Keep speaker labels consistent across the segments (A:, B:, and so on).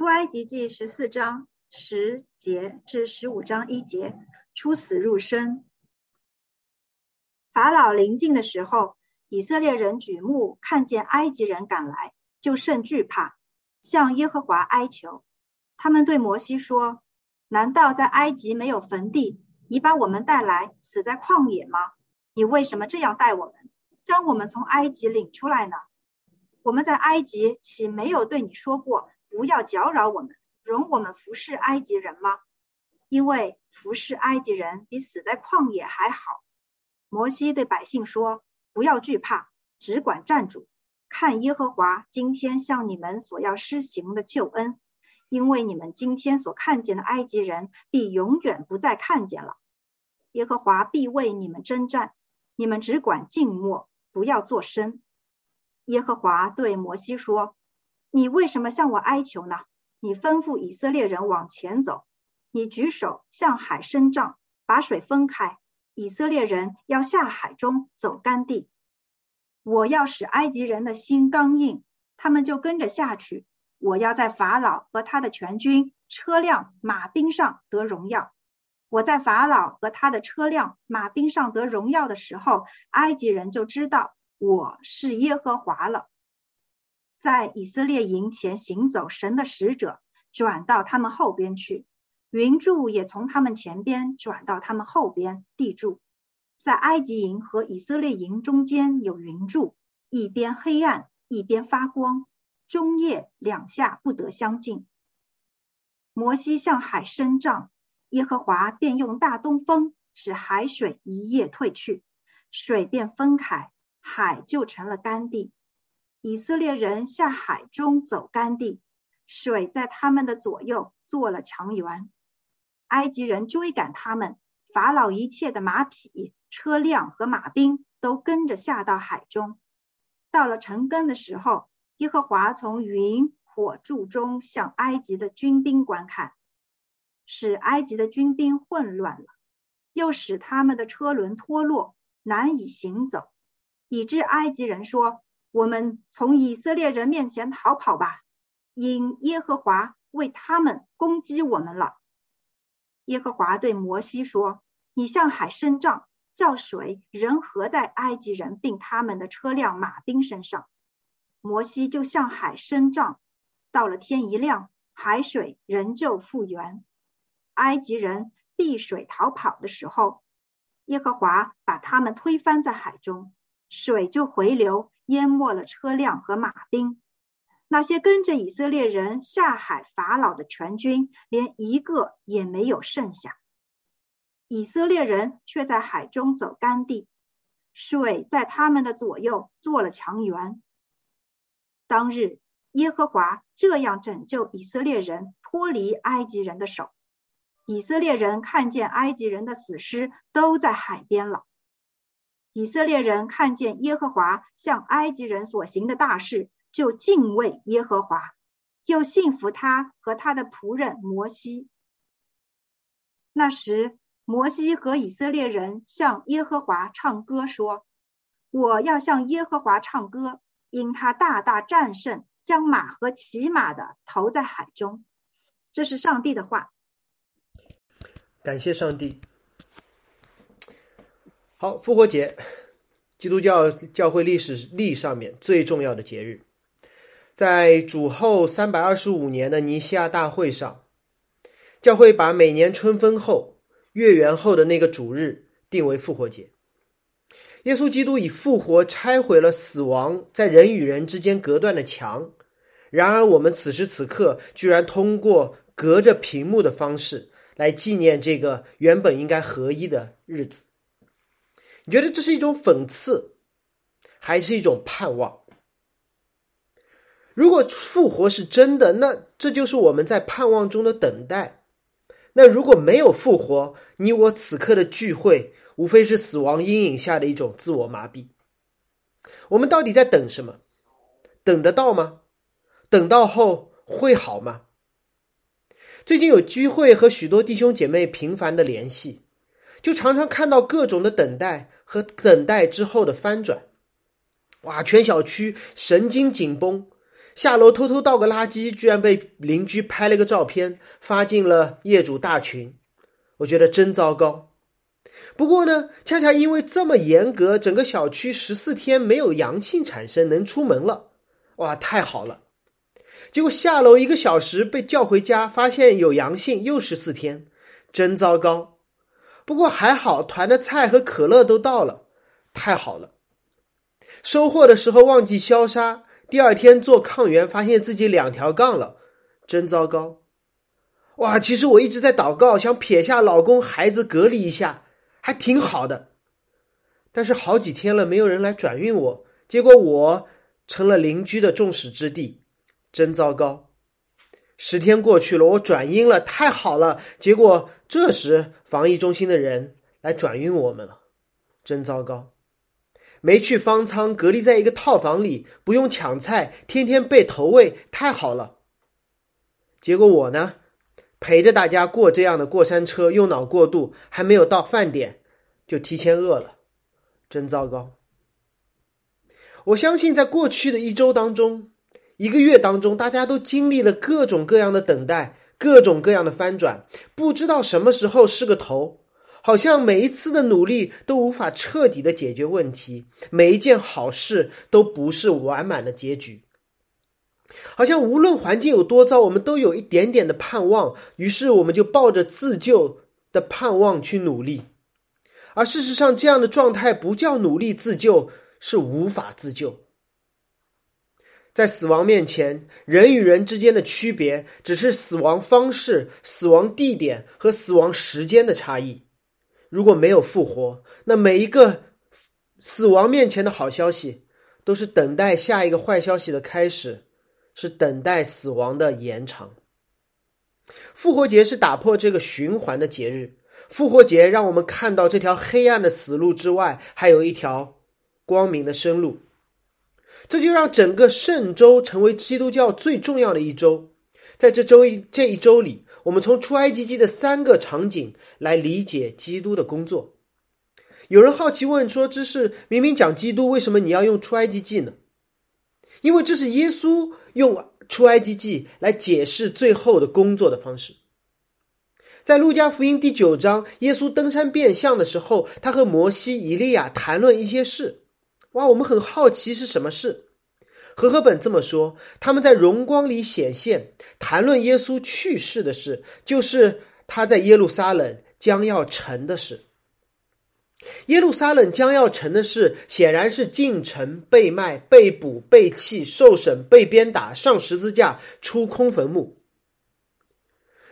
A: 出埃及记十四章十节至十五章一节，出死入生。法老临近的时候，以色列人举目看见埃及人赶来，就甚惧怕，向耶和华哀求。他们对摩西说：“难道在埃及没有坟地？你把我们带来死在旷野吗？你为什么这样待我们，将我们从埃及领出来呢？我们在埃及岂没有对你说过，不要搅扰我们，容我们服侍埃及人吗？因为服侍埃及人比死在旷野还好。”摩西对百姓说：“不要惧怕，只管站住，看耶和华今天向你们所要施行的救恩，因为你们今天所看见的埃及人，必永远不再看见了。耶和华必为你们征战，你们只管静默，不要作声。”耶和华对摩西说：“你为什么向我哀求呢？你吩咐以色列人往前走，你举手向海伸杖，把水分开。”以色列人要下海中走干地，我要使埃及人的心刚硬，他们就跟着下去。我要在法老和他的全军、车辆、马兵上得荣耀。我在法老和他的车辆、马兵上得荣耀的时候，埃及人就知道我是耶和华了。在以色列营前行走，神的使者转到他们后边去。云柱也从他们前边转到他们后边立柱，在埃及营和以色列营中间有云柱，一边黑暗，一边发光，中夜两下不得相近。摩西向海伸杖，耶和华便用大东风使海水一夜退去，水便分开，海就成了干地。以色列人下海中走干地，水在他们的左右做了墙垣。埃及人追赶他们，法老一切的马匹、车辆和马兵都跟着下到海中。到了晨更的时候，耶和华从云火柱中向埃及的军兵观看，使埃及的军兵混乱了，又使他们的车轮脱落，难以行走，以致埃及人说：“我们从以色列人面前逃跑吧，因耶和华为他们攻击我们了。”耶和华对摩西说：“你向海伸杖，叫水人合在埃及人并他们的车辆马兵身上。”摩西就向海伸杖，到了天一亮，海水仍旧复原。埃及人避水逃跑的时候，耶和华把他们推翻在海中，水就回流，淹没了车辆和马兵。那些跟着以色列人下海法老的全军，连一个也没有剩下。以色列人却在海中走干地，水在他们的左右做了墙垣。当日，耶和华这样拯救以色列人脱离埃及人的手。以色列人看见埃及人的死尸都在海边了。以色列人看见耶和华向埃及人所行的大事。就敬畏耶和华，又信服他和他的仆人摩西。那时，摩西和以色列人向耶和华唱歌说：“我要向耶和华唱歌，因他大大战胜，将马和骑马的投在海中。”这是上帝的话。
B: 感谢上帝。好，复活节，基督教教会历史历上面最重要的节日。在主后三百二十五年的尼西亚大会上，教会把每年春分后、月圆后的那个主日定为复活节。耶稣基督以复活拆毁了死亡在人与人之间隔断的墙。然而，我们此时此刻居然通过隔着屏幕的方式来纪念这个原本应该合一的日子。你觉得这是一种讽刺，还是一种盼望？如果复活是真的，那这就是我们在盼望中的等待。那如果没有复活，你我此刻的聚会，无非是死亡阴影下的一种自我麻痹。我们到底在等什么？等得到吗？等到后会好吗？最近有机会和许多弟兄姐妹频繁的联系，就常常看到各种的等待和等待之后的翻转。哇，全小区神经紧绷。下楼偷偷倒个垃圾，居然被邻居拍了个照片，发进了业主大群。我觉得真糟糕。不过呢，恰恰因为这么严格，整个小区十四天没有阳性产生，能出门了。哇，太好了！结果下楼一个小时被叫回家，发现有阳性，又十四天，真糟糕。不过还好，团的菜和可乐都到了，太好了。收货的时候忘记消杀。第二天做抗原，发现自己两条杠了，真糟糕！哇，其实我一直在祷告，想撇下老公孩子隔离一下，还挺好的。但是好几天了，没有人来转运我，结果我成了邻居的众矢之的，真糟糕！十天过去了，我转阴了，太好了。结果这时防疫中心的人来转运我们了，真糟糕。没去方舱，隔离在一个套房里，不用抢菜，天天被投喂，太好了。结果我呢，陪着大家过这样的过山车，用脑过度，还没有到饭点就提前饿了，真糟糕。我相信，在过去的一周当中，一个月当中，大家都经历了各种各样的等待，各种各样的翻转，不知道什么时候是个头。好像每一次的努力都无法彻底的解决问题，每一件好事都不是完满的结局。好像无论环境有多糟，我们都有一点点的盼望，于是我们就抱着自救的盼望去努力。而事实上，这样的状态不叫努力自救，是无法自救。在死亡面前，人与人之间的区别只是死亡方式、死亡地点和死亡时间的差异。如果没有复活，那每一个死亡面前的好消息，都是等待下一个坏消息的开始，是等待死亡的延长。复活节是打破这个循环的节日，复活节让我们看到这条黑暗的死路之外，还有一条光明的生路。这就让整个圣周成为基督教最重要的一周。在这周一这一周里，我们从出埃及记的三个场景来理解基督的工作。有人好奇问说：“这是明明讲基督，为什么你要用出埃及记呢？”因为这是耶稣用出埃及记来解释最后的工作的方式。在路加福音第九章，耶稣登山变相的时候，他和摩西、以利亚谈论一些事。哇，我们很好奇是什么事。和合本这么说：他们在荣光里显现，谈论耶稣去世的事，就是他在耶路撒冷将要成的事。耶路撒冷将要成的事，显然是进城、被卖、被捕、被弃、受审、被鞭打、上十字架、出空坟墓。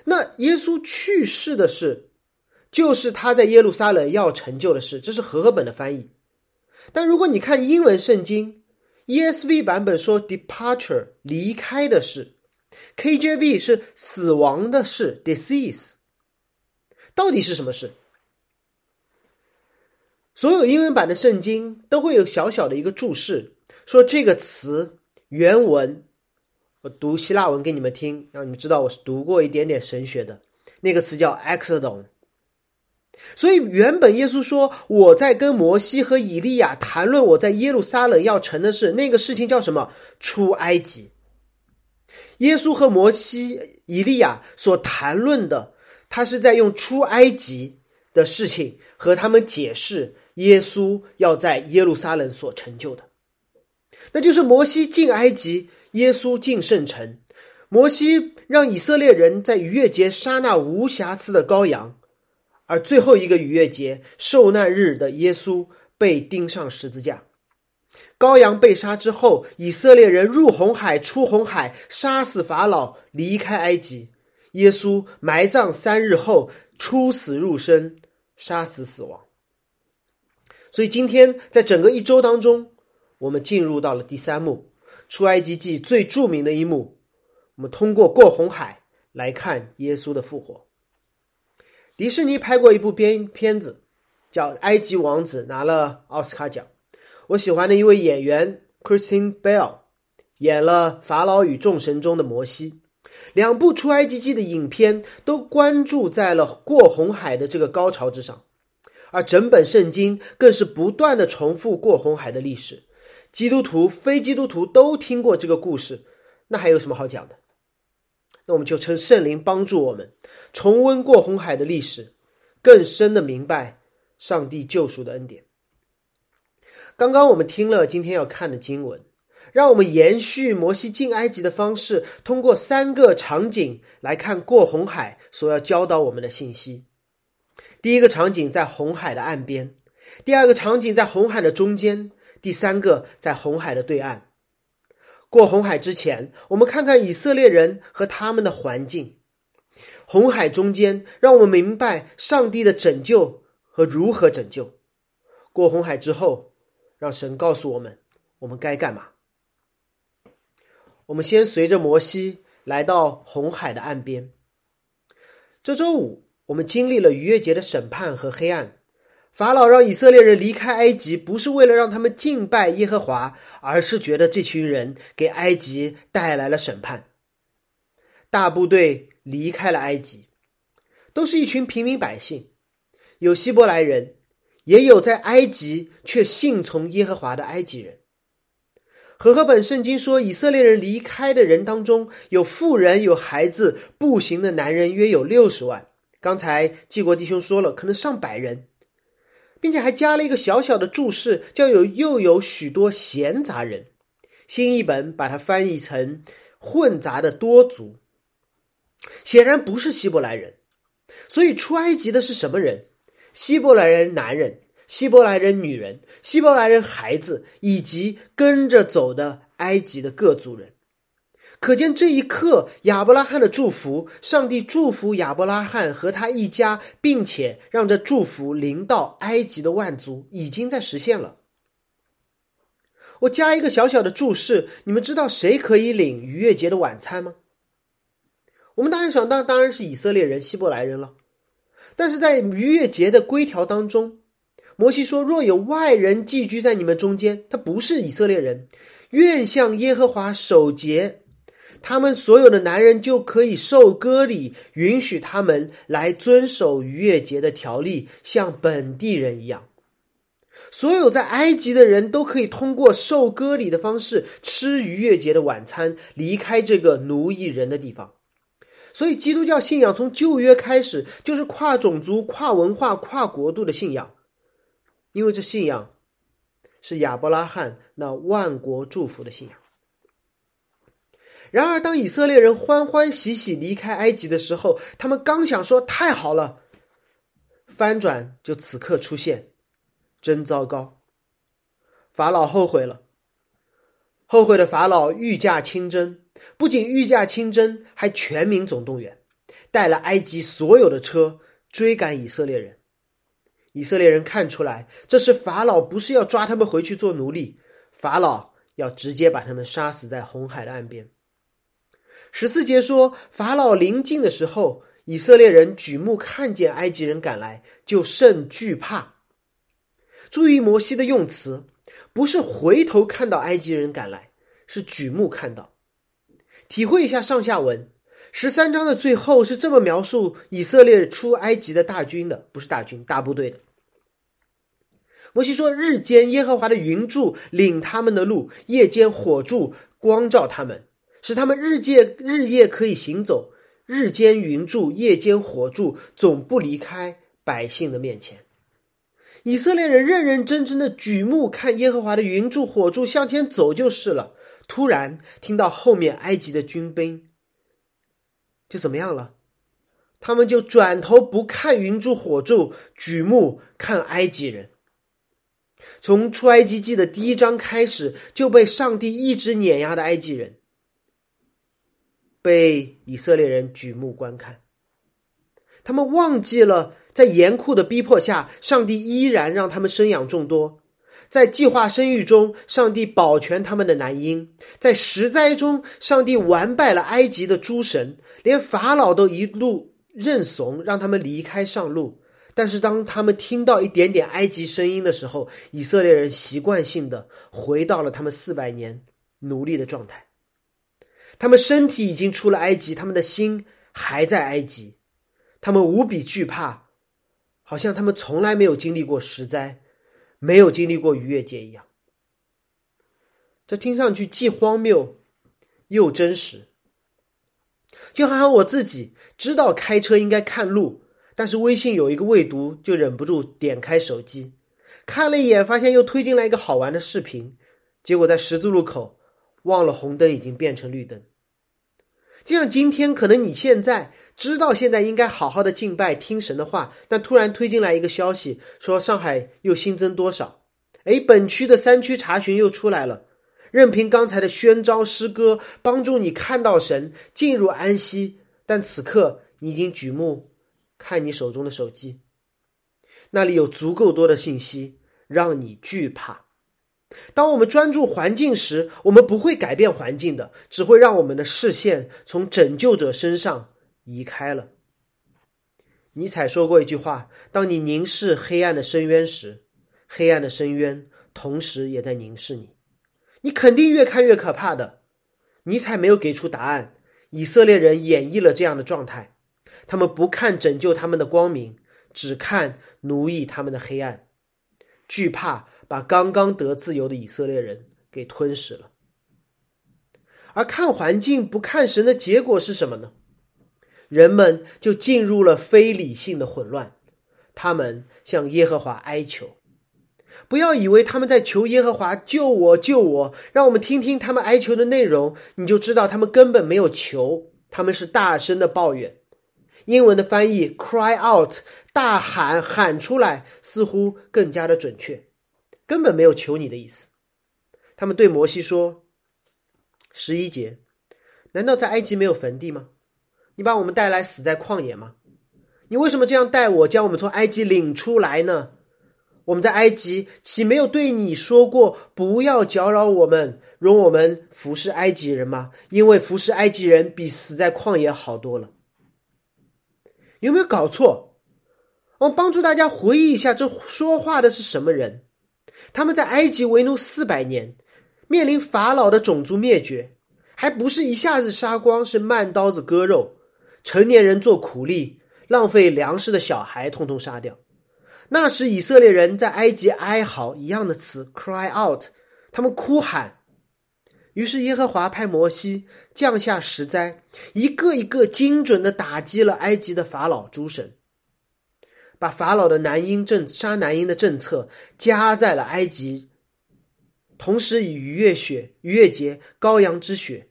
B: 那耶稣去世的事，就是他在耶路撒冷要成就的事。这是和合本的翻译。但如果你看英文圣经，ESV 版本说 “departure” 离开的事，KJV 是死亡的事 “disease”。到底是什么事？所有英文版的圣经都会有小小的一个注释，说这个词原文，我读希腊文给你们听，让你们知道我是读过一点点神学的。那个词叫 “exodon”。所以，原本耶稣说：“我在跟摩西和以利亚谈论我在耶路撒冷要成的事。”那个事情叫什么？出埃及。耶稣和摩西、以利亚所谈论的，他是在用出埃及的事情和他们解释耶稣要在耶路撒冷所成就的。那就是摩西进埃及，耶稣进圣城。摩西让以色列人在逾越节杀那无瑕疵的羔羊。而最后一个逾越节受难日的耶稣被钉上十字架，羔羊被杀之后，以色列人入红海、出红海，杀死法老，离开埃及。耶稣埋葬三日后出死入生，杀死死亡。所以今天在整个一周当中，我们进入到了第三幕，出埃及记最著名的一幕。我们通过过红海来看耶稣的复活。迪士尼拍过一部片片子，叫《埃及王子》，拿了奥斯卡奖。我喜欢的一位演员 Christine Bell 演了法老与众神中的摩西。两部出埃及记的影片都关注在了过红海的这个高潮之上，而整本圣经更是不断的重复过红海的历史。基督徒、非基督徒都听过这个故事，那还有什么好讲的？那我们就称圣灵帮助我们重温过红海的历史，更深的明白上帝救赎的恩典。刚刚我们听了今天要看的经文，让我们延续摩西进埃及的方式，通过三个场景来看过红海所要教导我们的信息。第一个场景在红海的岸边，第二个场景在红海的中间，第三个在红海的对岸。过红海之前，我们看看以色列人和他们的环境；红海中间，让我们明白上帝的拯救和如何拯救。过红海之后，让神告诉我们我们该干嘛。我们先随着摩西来到红海的岸边。这周五，我们经历了逾越节的审判和黑暗。法老让以色列人离开埃及，不是为了让他们敬拜耶和华，而是觉得这群人给埃及带来了审判。大部队离开了埃及，都是一群平民百姓，有希伯来人，也有在埃及却信从耶和华的埃及人。和合本圣经说，以色列人离开的人当中，有妇人，有孩子，步行的男人约有六十万。刚才季国弟兄说了，可能上百人。并且还加了一个小小的注释，叫有又有许多闲杂人。新译本把它翻译成混杂的多族，显然不是希伯来人。所以出埃及的是什么人？希伯来人男人、希伯来人女人、希伯来人孩子，以及跟着走的埃及的各族人。可见这一刻，亚伯拉罕的祝福，上帝祝福亚伯拉罕和他一家，并且让这祝福临到埃及的万族，已经在实现了。我加一个小小的注释：你们知道谁可以领逾越节的晚餐吗？我们当然想到，当然是以色列人、希伯来人了。但是在逾越节的规条当中，摩西说：若有外人寄居在你们中间，他不是以色列人，愿向耶和华守节。他们所有的男人就可以受割礼，允许他们来遵守逾越节的条例，像本地人一样。所有在埃及的人都可以通过受割礼的方式吃逾越节的晚餐，离开这个奴役人的地方。所以，基督教信仰从旧约开始就是跨种族、跨文化、跨国度的信仰，因为这信仰是亚伯拉罕那万国祝福的信仰。然而，当以色列人欢欢喜喜离开埃及的时候，他们刚想说“太好了”，翻转就此刻出现，真糟糕！法老后悔了，后悔的法老御驾亲征，不仅御驾亲征，还全民总动员，带了埃及所有的车追赶以色列人。以色列人看出来，这是法老不是要抓他们回去做奴隶，法老要直接把他们杀死在红海的岸边。十四节说，法老临近的时候，以色列人举目看见埃及人赶来，就甚惧怕。注意摩西的用词，不是回头看到埃及人赶来，是举目看到。体会一下上下文，十三章的最后是这么描述以色列出埃及的大军的，不是大军，大部队的。摩西说：“日间耶和华的云柱领他们的路，夜间火柱光照他们。”使他们日夜日夜可以行走，日间云柱，夜间火柱，总不离开百姓的面前。以色列人认认真真的举目看耶和华的云柱火柱向前走就是了。突然听到后面埃及的军兵，就怎么样了？他们就转头不看云柱火柱，举目看埃及人。从出埃及记的第一章开始，就被上帝一直碾压的埃及人。被以色列人举目观看，他们忘记了在严酷的逼迫下，上帝依然让他们生养众多；在计划生育中，上帝保全他们的男婴；在十灾中，上帝完败了埃及的诸神，连法老都一路认怂，让他们离开上路。但是，当他们听到一点点埃及声音的时候，以色列人习惯性的回到了他们四百年奴隶的状态。他们身体已经出了埃及，他们的心还在埃及，他们无比惧怕，好像他们从来没有经历过十灾，没有经历过逾越节一样。这听上去既荒谬，又真实。就好像我自己知道开车应该看路，但是微信有一个未读，就忍不住点开手机，看了一眼，发现又推进来一个好玩的视频，结果在十字路口忘了红灯已经变成绿灯。就像今天，可能你现在知道现在应该好好的敬拜听神的话，但突然推进来一个消息，说上海又新增多少？哎，本区的三区查询又出来了。任凭刚才的宣召诗歌帮助你看到神，进入安息，但此刻你已经举目看你手中的手机，那里有足够多的信息让你惧怕。当我们专注环境时，我们不会改变环境的，只会让我们的视线从拯救者身上移开了。尼采说过一句话：“当你凝视黑暗的深渊时，黑暗的深渊同时也在凝视你。”你肯定越看越可怕的。尼采没有给出答案，以色列人演绎了这样的状态：他们不看拯救他们的光明，只看奴役他们的黑暗，惧怕把刚刚得自由的以色列人给吞噬了。而看环境不看神的结果是什么呢？人们就进入了非理性的混乱，他们向耶和华哀求。不要以为他们在求耶和华救我救我，让我们听听他们哀求的内容，你就知道他们根本没有求，他们是大声的抱怨。英文的翻译 “cry out”，大喊喊出来，似乎更加的准确，根本没有求你的意思。他们对摩西说：“十一节，难道在埃及没有坟地吗？你把我们带来死在旷野吗？你为什么这样待我，将我们从埃及领出来呢？”我们在埃及岂没有对你说过不要搅扰我们，容我们服侍埃及人吗？因为服侍埃及人比死在旷野好多了。有没有搞错？我帮助大家回忆一下，这说话的是什么人？他们在埃及为奴四百年，面临法老的种族灭绝，还不是一下子杀光，是慢刀子割肉，成年人做苦力，浪费粮食的小孩通通杀掉。那时以色列人在埃及哀嚎一样的词，cry out，他们哭喊。于是耶和华派摩西降下十灾，一个一个精准的打击了埃及的法老诸神，把法老的男婴政杀男婴的政策加在了埃及，同时以逾越血、逾越节、羔羊之血，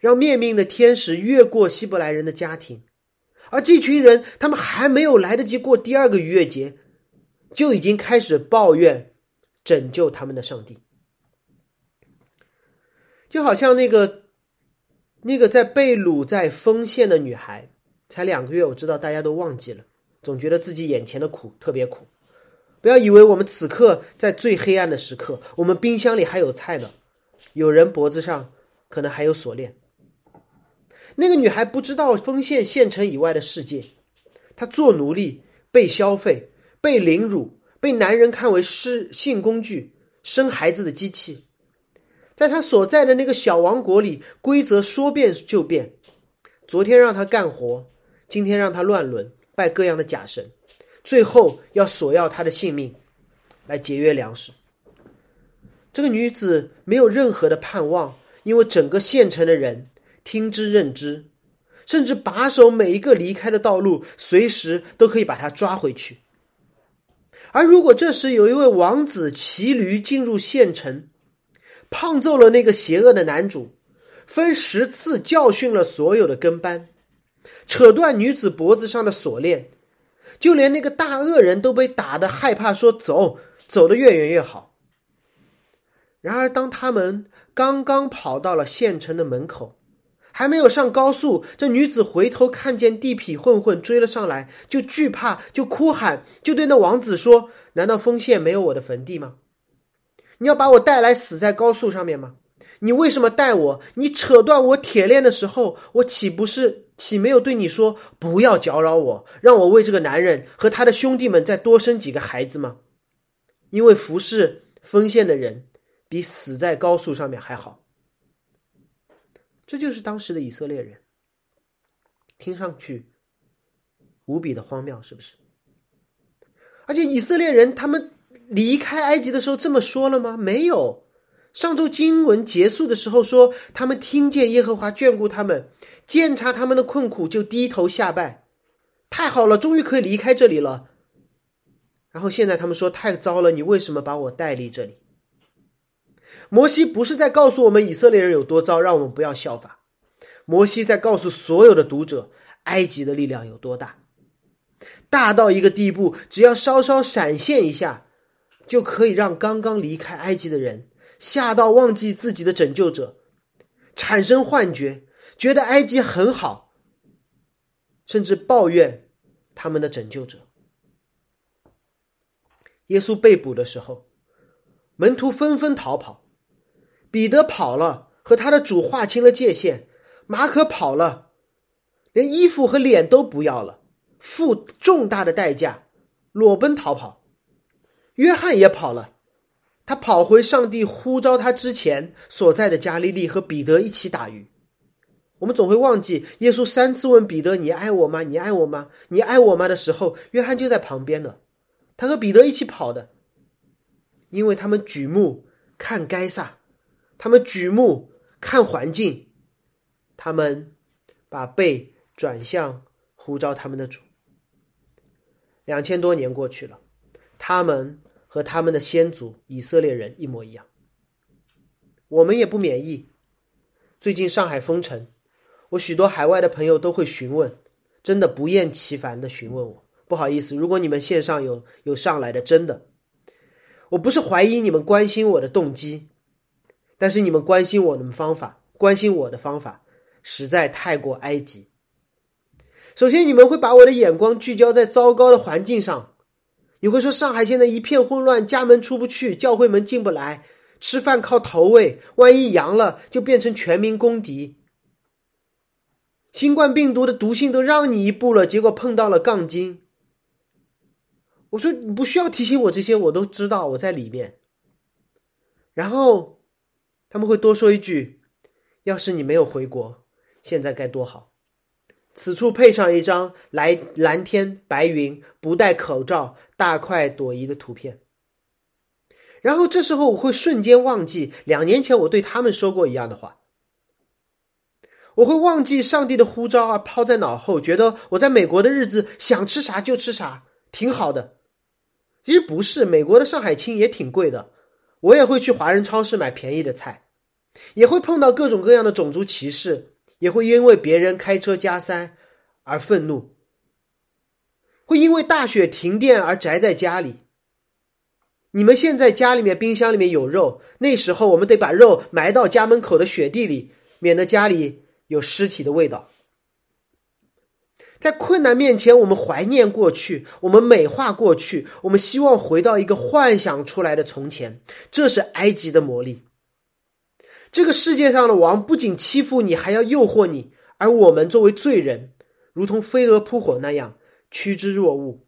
B: 让灭命的天使越过希伯来人的家庭，而这群人他们还没有来得及过第二个逾越节。就已经开始抱怨拯救他们的上帝，就好像那个那个在被掳在丰县的女孩，才两个月，我知道大家都忘记了，总觉得自己眼前的苦特别苦。不要以为我们此刻在最黑暗的时刻，我们冰箱里还有菜呢，有人脖子上可能还有锁链。那个女孩不知道丰县县城以外的世界，她做奴隶被消费。被凌辱，被男人看为失性工具、生孩子的机器，在她所在的那个小王国里，规则说变就变。昨天让她干活，今天让她乱伦，拜各样的假神，最后要索要他的性命，来节约粮食。这个女子没有任何的盼望，因为整个县城的人听之任之，甚至把守每一个离开的道路，随时都可以把她抓回去。而如果这时有一位王子骑驴进入县城，胖揍了那个邪恶的男主，分十次教训了所有的跟班，扯断女子脖子上的锁链，就连那个大恶人都被打得害怕，说走，走得越远越好。然而，当他们刚刚跑到了县城的门口，还没有上高速，这女子回头看见地痞混混追了上来，就惧怕，就哭喊，就对那王子说：“难道丰县没有我的坟地吗？你要把我带来死在高速上面吗？你为什么带我？你扯断我铁链的时候，我岂不是岂没有对你说不要搅扰我，让我为这个男人和他的兄弟们再多生几个孩子吗？因为服侍丰县的人比死在高速上面还好。”这就是当时的以色列人，听上去无比的荒谬，是不是？而且以色列人他们离开埃及的时候这么说了吗？没有，上周经文结束的时候说，他们听见耶和华眷顾他们，见察他们的困苦，就低头下拜。太好了，终于可以离开这里了。然后现在他们说太糟了，你为什么把我带离这里？摩西不是在告诉我们以色列人有多糟，让我们不要效法。摩西在告诉所有的读者，埃及的力量有多大，大到一个地步，只要稍稍闪现一下，就可以让刚刚离开埃及的人吓到忘记自己的拯救者，产生幻觉，觉得埃及很好，甚至抱怨他们的拯救者。耶稣被捕的时候，门徒纷纷逃跑，彼得跑了，和他的主划清了界限；马可跑了，连衣服和脸都不要了，付重大的代价，裸奔逃跑。约翰也跑了，他跑回上帝呼召他之前所在的加利利，和彼得一起打鱼。我们总会忘记，耶稣三次问彼得：“你爱我吗？你爱我吗？你爱我吗？”的时候，约翰就在旁边呢。他和彼得一起跑的，因为他们举目看该撒，他们举目看环境，他们把背转向呼召他们的主。两千多年过去了，他们和他们的先祖以色列人一模一样。我们也不免疫。最近上海封城，我许多海外的朋友都会询问，真的不厌其烦的询问我。不好意思，如果你们线上有有上来的，真的，我不是怀疑你们关心我的动机，但是你们关心我的方法，关心我的方法实在太过埃及。首先，你们会把我的眼光聚焦在糟糕的环境上，你会说上海现在一片混乱，家门出不去，教会门进不来，吃饭靠投喂，万一阳了就变成全民公敌。新冠病毒的毒性都让你一步了，结果碰到了杠精。我说你不需要提醒我这些，我都知道我在里面。然后他们会多说一句：“要是你没有回国，现在该多好。”此处配上一张来蓝天白云、不戴口罩、大快朵颐的图片。然后这时候我会瞬间忘记两年前我对他们说过一样的话。我会忘记上帝的呼召啊，抛在脑后，觉得我在美国的日子想吃啥就吃啥，挺好的。其实不是，美国的上海青也挺贵的，我也会去华人超市买便宜的菜，也会碰到各种各样的种族歧视，也会因为别人开车加塞而愤怒，会因为大雪停电而宅在家里。你们现在家里面冰箱里面有肉，那时候我们得把肉埋到家门口的雪地里，免得家里有尸体的味道。在困难面前，我们怀念过去，我们美化过去，我们希望回到一个幻想出来的从前。这是埃及的魔力。这个世界上的王不仅欺负你，还要诱惑你，而我们作为罪人，如同飞蛾扑火那样趋之若鹜。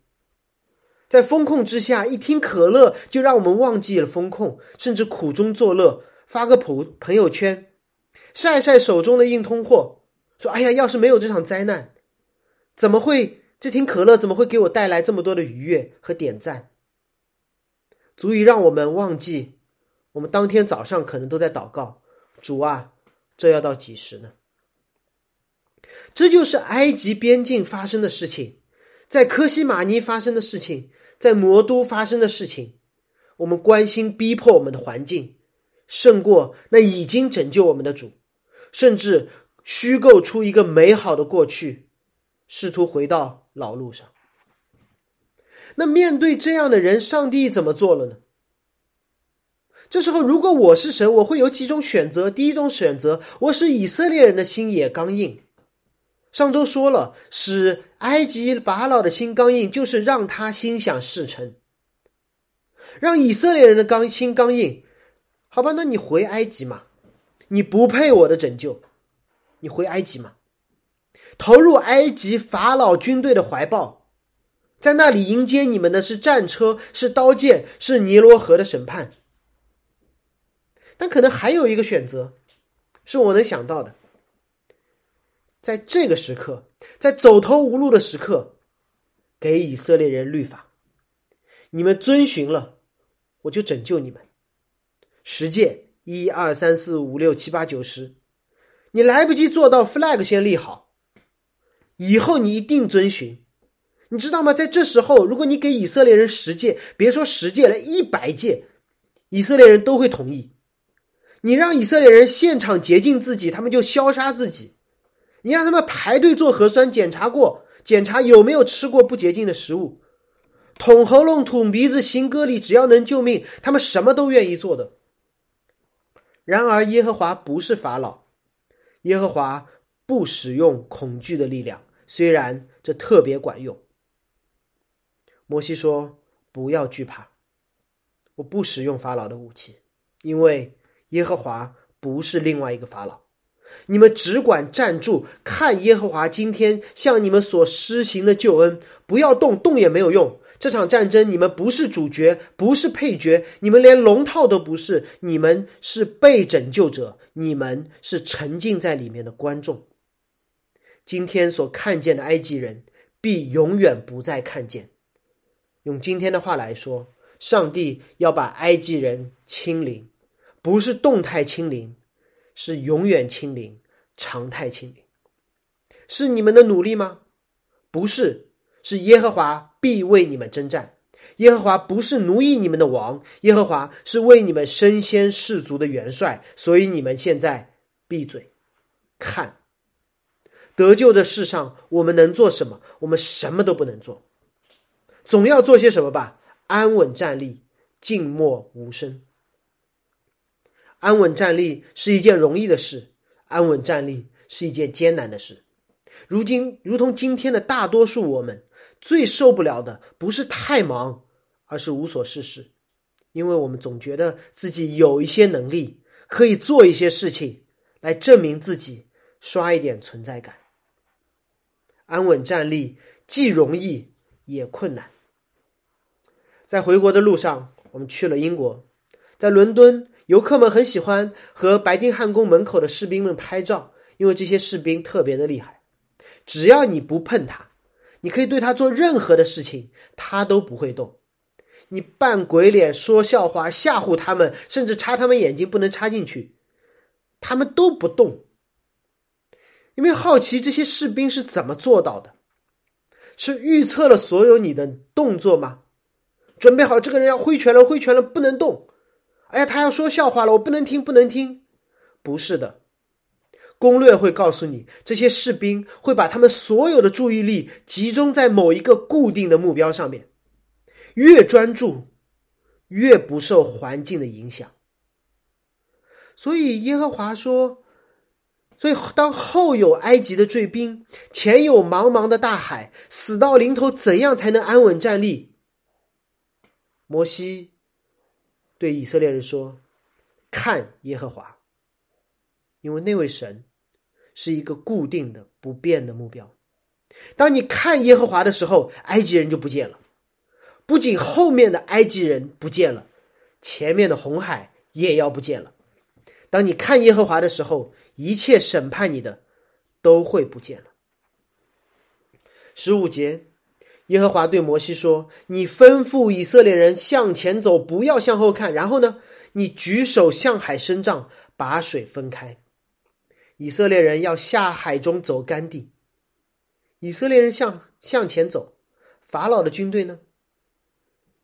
B: 在风控之下，一听可乐就让我们忘记了风控，甚至苦中作乐，发个朋朋友圈，晒晒手中的硬通货，说：“哎呀，要是没有这场灾难。”怎么会？这听可乐怎么会给我带来这么多的愉悦和点赞？足以让我们忘记，我们当天早上可能都在祷告：“主啊，这要到几时呢？”这就是埃及边境发生的事情，在科西玛尼发生的事情，在魔都发生的事情。我们关心逼迫我们的环境，胜过那已经拯救我们的主，甚至虚构出一个美好的过去。试图回到老路上。那面对这样的人，上帝怎么做了呢？这时候，如果我是神，我会有几种选择。第一种选择，我使以色列人的心也刚硬。上周说了，使埃及法老的心刚硬，就是让他心想事成，让以色列人的刚心刚硬。好吧，那你回埃及嘛？你不配我的拯救，你回埃及嘛？投入埃及法老军队的怀抱，在那里迎接你们的是战车，是刀剑，是尼罗河的审判。但可能还有一个选择，是我能想到的。在这个时刻，在走投无路的时刻，给以色列人律法，你们遵循了，我就拯救你们。十诫一二三四五六七八九十，你来不及做到 flag 先立好，以后你一定遵循。你知道吗？在这时候，如果你给以色列人十诫，别说十诫了，一百诫，以色列人都会同意。你让以色列人现场洁净自己，他们就消杀自己；你让他们排队做核酸检查过，检查有没有吃过不洁净的食物，捅喉咙、捅鼻子、行割礼，只要能救命，他们什么都愿意做的。然而，耶和华不是法老，耶和华不使用恐惧的力量，虽然这特别管用。摩西说：“不要惧怕，我不使用法老的武器，因为耶和华不是另外一个法老。你们只管站住，看耶和华今天向你们所施行的救恩。不要动，动也没有用。这场战争，你们不是主角，不是配角，你们连龙套都不是。你们是被拯救者，你们是沉浸在里面的观众。今天所看见的埃及人，必永远不再看见。”用今天的话来说，上帝要把埃及人清零，不是动态清零，是永远清零、常态清零。是你们的努力吗？不是，是耶和华必为你们征战。耶和华不是奴役你们的王，耶和华是为你们身先士卒的元帅。所以你们现在闭嘴，看得救的世上，我们能做什么？我们什么都不能做。总要做些什么吧？安稳站立，静默无声。安稳站立是一件容易的事，安稳站立是一件艰难的事。如今，如同今天的大多数我们，最受不了的不是太忙，而是无所事事，因为我们总觉得自己有一些能力，可以做一些事情来证明自己，刷一点存在感。安稳站立既容易也困难。在回国的路上，我们去了英国。在伦敦，游客们很喜欢和白金汉宫门口的士兵们拍照，因为这些士兵特别的厉害。只要你不碰他，你可以对他做任何的事情，他都不会动。你扮鬼脸、说笑话、吓唬他们，甚至插他们眼睛不能插进去，他们都不动。有没有好奇这些士兵是怎么做到的？是预测了所有你的动作吗？准备好，这个人要挥拳了，挥拳了，不能动。哎呀，他要说笑话了，我不能听，不能听。不是的，攻略会告诉你，这些士兵会把他们所有的注意力集中在某一个固定的目标上面，越专注，越不受环境的影响。所以耶和华说：“所以当后有埃及的追兵，前有茫茫的大海，死到临头，怎样才能安稳站立？”摩西对以色列人说：“看耶和华，因为那位神是一个固定的、不变的目标。当你看耶和华的时候，埃及人就不见了。不仅后面的埃及人不见了，前面的红海也要不见了。当你看耶和华的时候，一切审判你的都会不见了。”十五节。耶和华对摩西说：“你吩咐以色列人向前走，不要向后看。然后呢，你举手向海伸杖，把水分开。以色列人要下海中走干地。以色列人向向前走，法老的军队呢？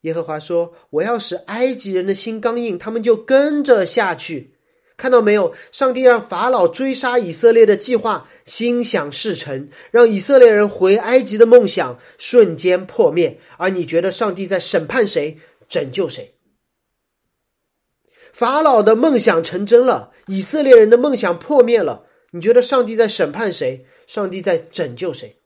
B: 耶和华说：我要使埃及人的心刚硬，他们就跟着下去。”看到没有？上帝让法老追杀以色列的计划心想事成，让以色列人回埃及的梦想瞬间破灭。而你觉得上帝在审判谁，拯救谁？法老的梦想成真了，以色列人的梦想破灭了。你觉得上帝在审判谁？上帝在拯救谁？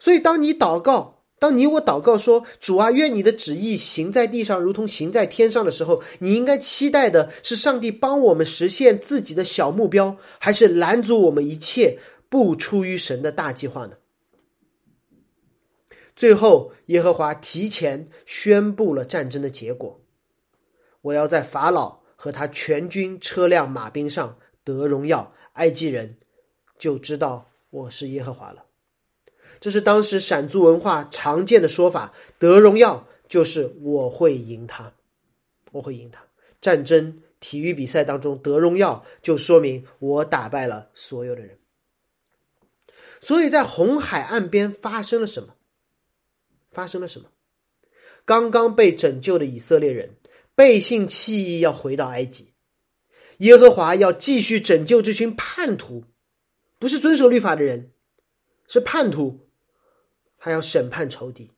B: 所以，当你祷告。当你我祷告说：“主啊，愿你的旨意行在地上，如同行在天上的时候，你应该期待的是上帝帮我们实现自己的小目标，还是拦阻我们一切不出于神的大计划呢？”最后，耶和华提前宣布了战争的结果：“我要在法老和他全军车辆马兵上得荣耀，埃及人就知道我是耶和华了。”这是当时闪族文化常见的说法，得荣耀就是我会赢他，我会赢他。战争体育比赛当中得荣耀，就说明我打败了所有的人。所以在红海岸边发生了什么？发生了什么？刚刚被拯救的以色列人背信弃义，要回到埃及。耶和华要继续拯救这群叛徒，不是遵守律法的人，是叛徒，还要审判仇敌。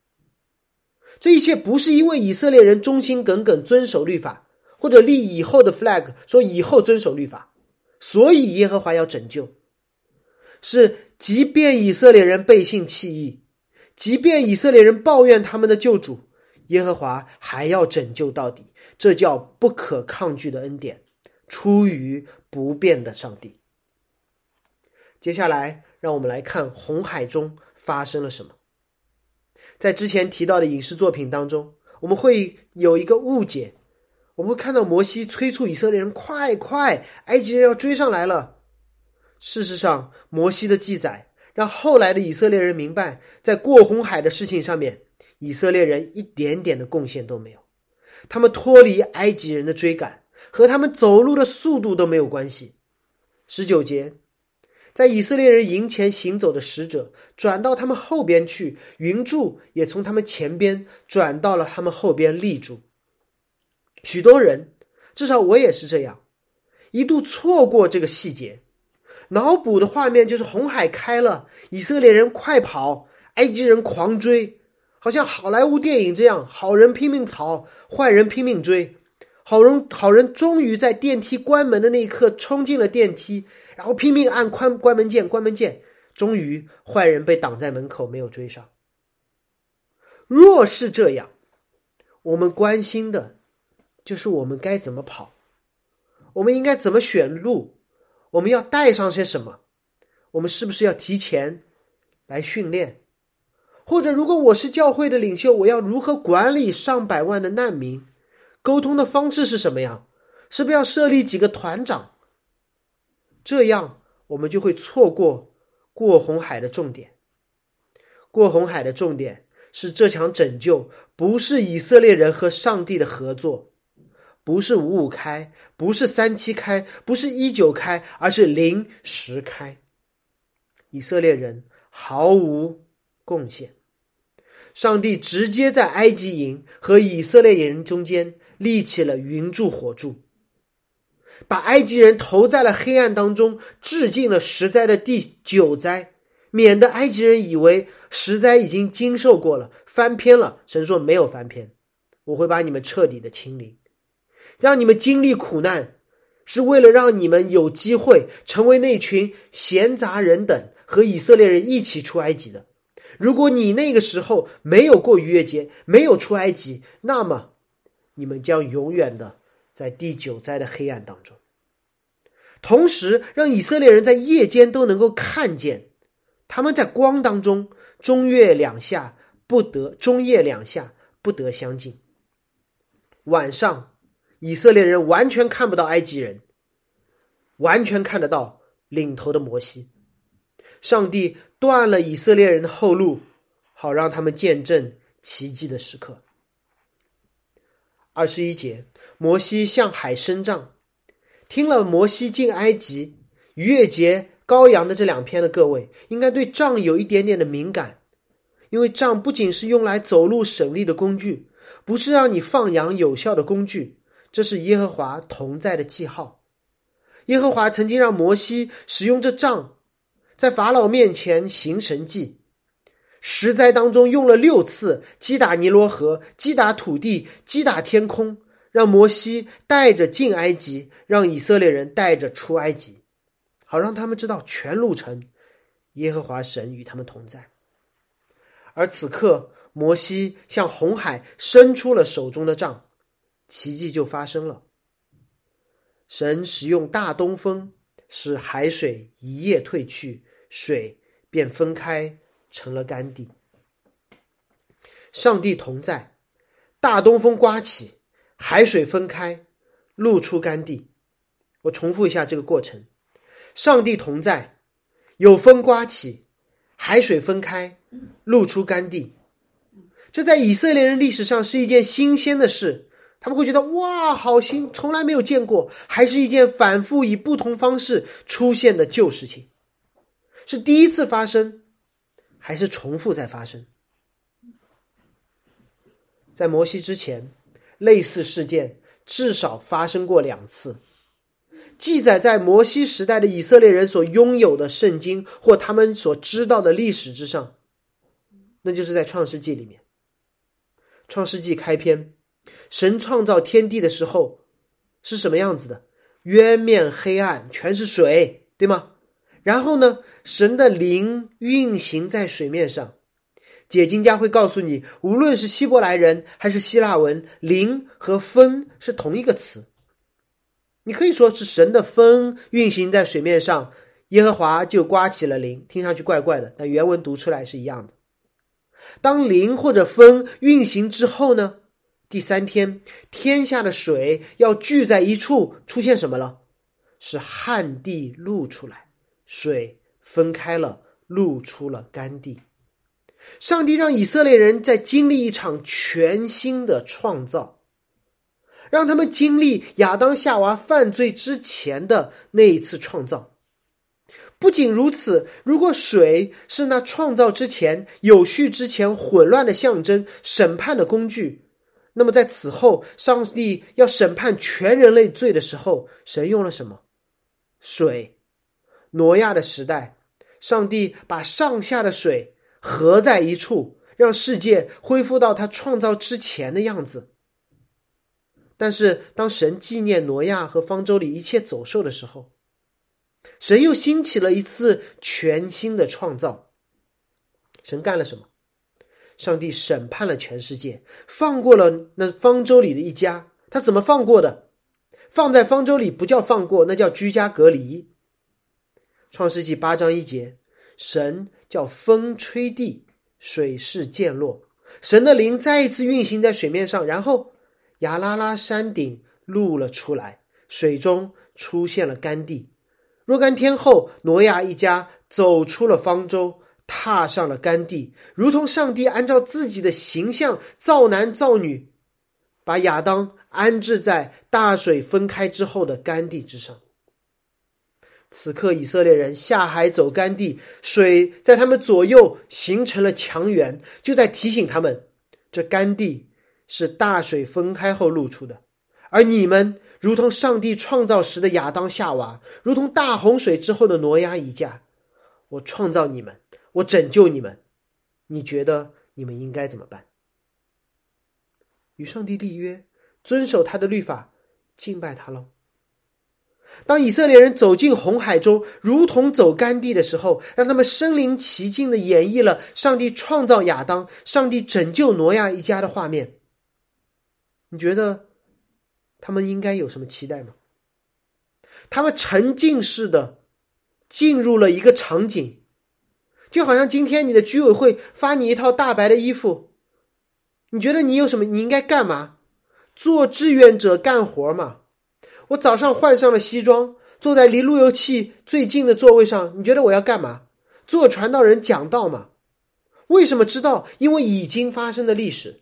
B: 这一切不是因为以色列人忠心耿耿遵守律法。或者立以后的 flag，说以后遵守律法，所以耶和华要拯救。是，即便以色列人背信弃义，即便以色列人抱怨他们的救主，耶和华还要拯救到底。这叫不可抗拒的恩典，出于不变的上帝。接下来，让我们来看红海中发生了什么。在之前提到的影视作品当中，我们会有一个误解。我们会看到摩西催促以色列人快快，埃及人要追上来了。事实上，摩西的记载让后来的以色列人明白，在过红海的事情上面，以色列人一点点的贡献都没有。他们脱离埃及人的追赶，和他们走路的速度都没有关系。十九节，在以色列人营前行走的使者转到他们后边去，云柱也从他们前边转到了他们后边立住。许多人，至少我也是这样，一度错过这个细节，脑补的画面就是红海开了，以色列人快跑，埃及人狂追，好像好莱坞电影这样，好人拼命逃，坏人拼命追，好人好人终于在电梯关门的那一刻冲进了电梯，然后拼命按关关门键，关门键，终于坏人被挡在门口，没有追上。若是这样，我们关心的。就是我们该怎么跑，我们应该怎么选路，我们要带上些什么，我们是不是要提前来训练？或者，如果我是教会的领袖，我要如何管理上百万的难民？沟通的方式是什么样？是不是要设立几个团长？这样我们就会错过过红海的重点。过红海的重点是这场拯救，不是以色列人和上帝的合作。不是五五开，不是三七开，不是一九开，而是零十开。以色列人毫无贡献，上帝直接在埃及营和以色列人中间立起了云柱火柱，把埃及人投在了黑暗当中，致敬了十灾的第九灾，免得埃及人以为十灾已经经受过了，翻篇了。神说没有翻篇，我会把你们彻底的清理。让你们经历苦难，是为了让你们有机会成为那群闲杂人等，和以色列人一起出埃及的。如果你那个时候没有过逾越节，没有出埃及，那么你们将永远的在第九灾的黑暗当中。同时，让以色列人在夜间都能够看见，他们在光当中，中月两下不得，中夜两下不得相近。晚上。以色列人完全看不到埃及人，完全看得到领头的摩西。上帝断了以色列人的后路，好让他们见证奇迹的时刻。二十一节，摩西向海伸杖。听了摩西进埃及、逾越节、羔羊的这两篇的各位，应该对杖有一点点的敏感，因为杖不仅是用来走路省力的工具，不是让你放羊有效的工具。这是耶和华同在的记号。耶和华曾经让摩西使用这杖，在法老面前行神迹。十灾当中用了六次击打尼罗河、击打土地、击打天空，让摩西带着进埃及，让以色列人带着出埃及，好让他们知道全路程耶和华神与他们同在。而此刻，摩西向红海伸出了手中的杖。奇迹就发生了。神使用大东风，使海水一夜退去，水便分开成了干地。上帝同在，大东风刮起，海水分开，露出干地。我重复一下这个过程：上帝同在，有风刮起，海水分开，露出干地。这在以色列人历史上是一件新鲜的事。他们会觉得哇，好新，从来没有见过，还是一件反复以不同方式出现的旧事情，是第一次发生，还是重复在发生？在摩西之前，类似事件至少发生过两次，记载在摩西时代的以色列人所拥有的圣经或他们所知道的历史之上，那就是在创世纪里面。创世纪开篇，神创造天地的时候是什么样子的？渊面黑暗，全是水，对吗？然后呢，神的灵运行在水面上。解经家会告诉你，无论是希伯来人还是希腊文，灵和风是同一个词。你可以说是神的风运行在水面上，耶和华就刮起了灵，听上去怪怪的，但原文读出来是一样的。当灵或者风运行之后呢？第三天，天下的水要聚在一处，出现什么了？是旱地露出来，水分开了，露出了干地。上帝让以色列人在经历一场全新的创造，让他们经历亚当夏娃犯罪之前的那一次创造。不仅如此，如果水是那创造之前、有序之前混乱的象征、审判的工具，那么在此后，上帝要审判全人类罪的时候，神用了什么？水。挪亚的时代，上帝把上下的水合在一处，让世界恢复到他创造之前的样子。但是，当神纪念挪亚和方舟里一切走兽的时候，神又兴起了一次全新的创造。神干了什么？上帝审判了全世界，放过了那方舟里的一家。他怎么放过的？放在方舟里不叫放过，那叫居家隔离。创世纪八章一节，神叫风吹地，水势渐落，神的灵再一次运行在水面上，然后亚拉拉山顶露了出来，水中出现了干地。若干天后，挪亚一家走出了方舟，踏上了干地，如同上帝按照自己的形象造男造女，把亚当安置在大水分开之后的干地之上。此刻，以色列人下海走干地，水在他们左右形成了墙垣，就在提醒他们，这干地是大水分开后露出的，而你们。如同上帝创造时的亚当夏娃，如同大洪水之后的挪亚一家，我创造你们，我拯救你们，你觉得你们应该怎么办？与上帝立约，遵守他的律法，敬拜他喽。当以色列人走进红海中，如同走干地的时候，让他们身临其境的演绎了上帝创造亚当、上帝拯救挪亚一家的画面。你觉得？他们应该有什么期待吗？他们沉浸式的进入了一个场景，就好像今天你的居委会发你一套大白的衣服，你觉得你有什么？你应该干嘛？做志愿者干活嘛？我早上换上了西装，坐在离路由器最近的座位上，你觉得我要干嘛？做传道人讲道嘛？为什么知道？因为已经发生的历史。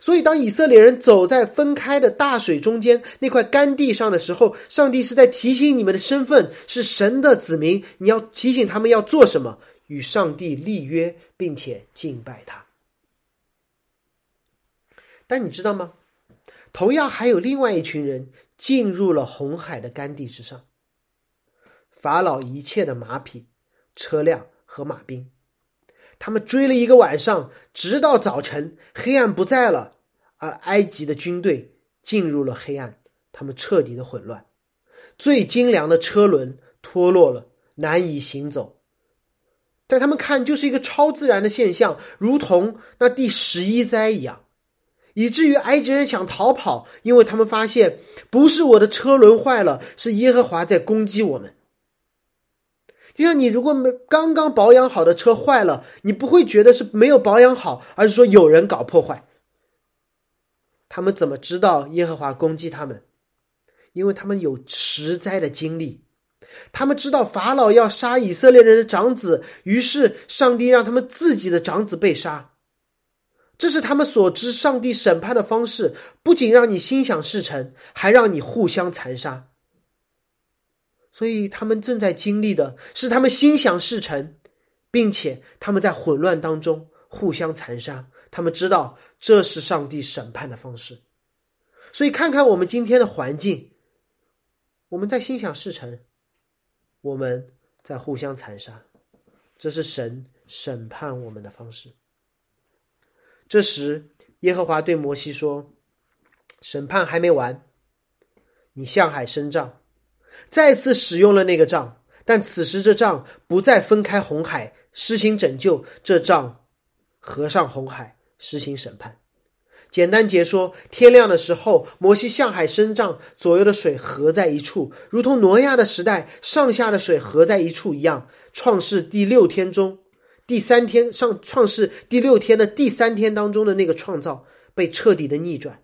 B: 所以，当以色列人走在分开的大水中间那块干地上的时候，上帝是在提醒你们的身份是神的子民。你要提醒他们要做什么，与上帝立约，并且敬拜他。但你知道吗？同样还有另外一群人进入了红海的干地之上，法老一切的马匹、车辆和马兵。他们追了一个晚上，直到早晨，黑暗不在了，而埃及的军队进入了黑暗，他们彻底的混乱，最精良的车轮脱落了，难以行走。在他们看，就是一个超自然的现象，如同那第十一灾一样，以至于埃及人想逃跑，因为他们发现不是我的车轮坏了，是耶和华在攻击我们。就像你如果没刚刚保养好的车坏了，你不会觉得是没有保养好，而是说有人搞破坏。他们怎么知道耶和华攻击他们？因为他们有实灾的经历，他们知道法老要杀以色列人的长子，于是上帝让他们自己的长子被杀。这是他们所知上帝审判的方式，不仅让你心想事成，还让你互相残杀。所以他们正在经历的是他们心想事成，并且他们在混乱当中互相残杀。他们知道这是上帝审判的方式。所以看看我们今天的环境，我们在心想事成，我们在互相残杀，这是神审判我们的方式。这时，耶和华对摩西说：“审判还没完，你向海伸杖。”再次使用了那个杖，但此时这杖不再分开红海施行拯救，这杖合上红海施行审判。简单解说：天亮的时候，摩西向海伸杖，左右的水合在一处，如同挪亚的时代上下的水合在一处一样。创世第六天中，第三天上创世第六天的第三天当中的那个创造被彻底的逆转。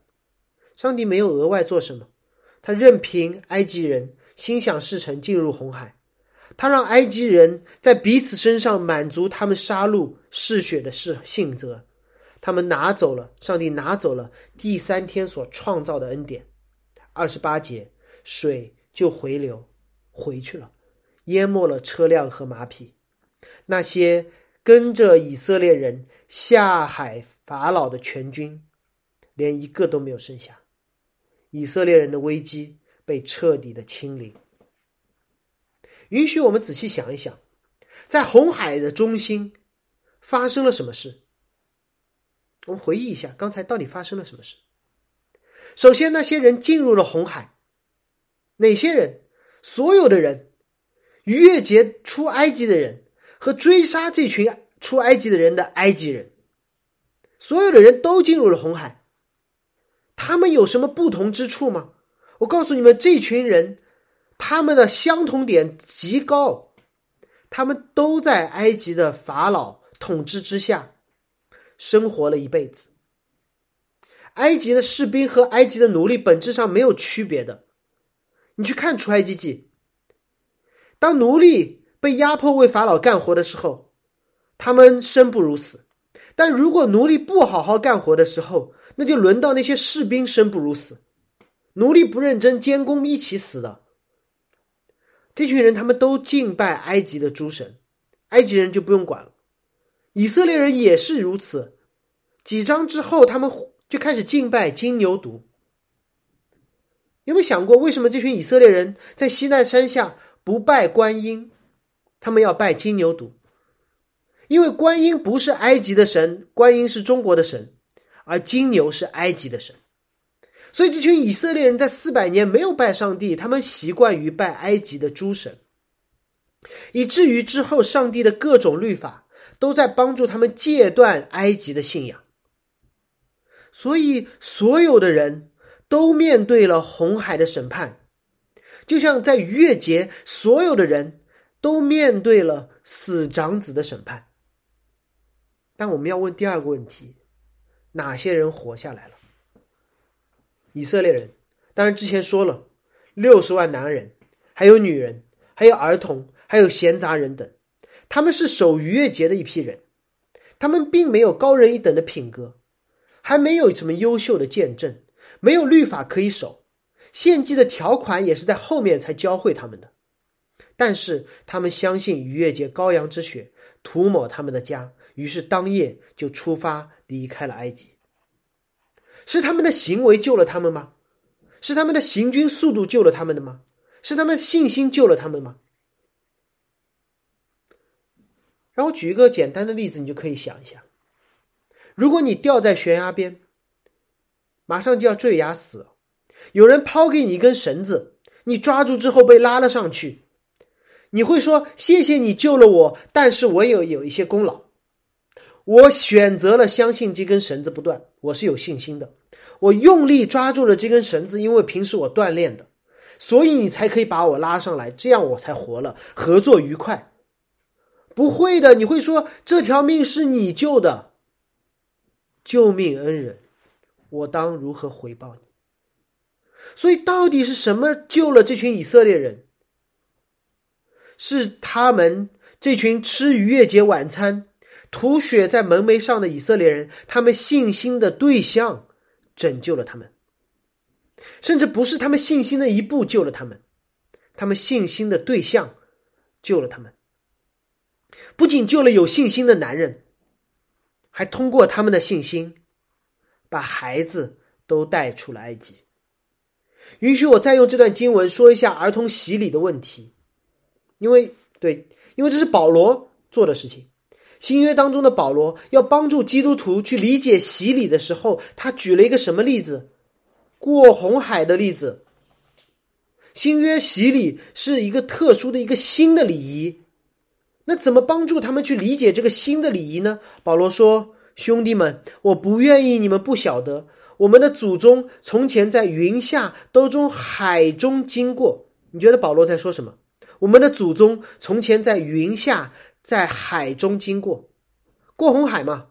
B: 上帝没有额外做什么，他任凭埃及人。心想事成，进入红海。他让埃及人在彼此身上满足他们杀戮嗜血的事性则，他们拿走了上帝拿走了第三天所创造的恩典。二十八节，水就回流回去了，淹没了车辆和马匹。那些跟着以色列人下海法老的全军，连一个都没有剩下。以色列人的危机。被彻底的清零。允许我们仔细想一想，在红海的中心发生了什么事？我们回忆一下，刚才到底发生了什么事？首先，那些人进入了红海，哪些人？所有的人，逾越节出埃及的人和追杀这群出埃及的人的埃及人，所有的人都进入了红海。他们有什么不同之处吗？我告诉你们，这群人，他们的相同点极高，他们都在埃及的法老统治之下生活了一辈子。埃及的士兵和埃及的奴隶本质上没有区别的。你去看出埃及记，当奴隶被压迫为法老干活的时候，他们生不如死；但如果奴隶不好好干活的时候，那就轮到那些士兵生不如死。奴隶不认真，监工一起死的。这群人他们都敬拜埃及的诸神，埃及人就不用管了。以色列人也是如此。几章之后，他们就开始敬拜金牛犊。有没有想过，为什么这群以色列人在西奈山下不拜观音，他们要拜金牛犊？因为观音不是埃及的神，观音是中国的神，而金牛是埃及的神。所以，这群以色列人在四百年没有拜上帝，他们习惯于拜埃及的诸神，以至于之后上帝的各种律法都在帮助他们戒断埃及的信仰。所以，所有的人都面对了红海的审判，就像在逾越节，所有的人都面对了死长子的审判。但我们要问第二个问题：哪些人活下来了？以色列人，当然之前说了，六十万男人，还有女人，还有儿童，还有闲杂人等，他们是守逾越节的一批人，他们并没有高人一等的品格，还没有什么优秀的见证，没有律法可以守，献祭的条款也是在后面才教会他们的，但是他们相信逾越节羔羊之血涂抹他们的家，于是当夜就出发离开了埃及。是他们的行为救了他们吗？是他们的行军速度救了他们的吗？是他们信心救了他们吗？然后举一个简单的例子，你就可以想一下：如果你掉在悬崖边，马上就要坠崖死了，有人抛给你一根绳子，你抓住之后被拉了上去，你会说：“谢谢你救了我，但是我有有一些功劳。”我选择了相信这根绳子不断，我是有信心的。我用力抓住了这根绳子，因为平时我锻炼的，所以你才可以把我拉上来，这样我才活了，合作愉快。不会的，你会说这条命是你救的，救命恩人，我当如何回报你？所以到底是什么救了这群以色列人？是他们这群吃逾越节晚餐。吐血在门楣上的以色列人，他们信心的对象拯救了他们，甚至不是他们信心的一步救了他们，他们信心的对象救了他们。不仅救了有信心的男人，还通过他们的信心，把孩子都带出了埃及。允许我再用这段经文说一下儿童洗礼的问题，因为对，因为这是保罗做的事情。新约当中的保罗要帮助基督徒去理解洗礼的时候，他举了一个什么例子？过红海的例子。新约洗礼是一个特殊的一个新的礼仪，那怎么帮助他们去理解这个新的礼仪呢？保罗说：“兄弟们，我不愿意你们不晓得。”我们的祖宗从前在云下都从海中经过，你觉得保罗在说什么？我们的祖宗从前在云下在海中经过，过红海嘛？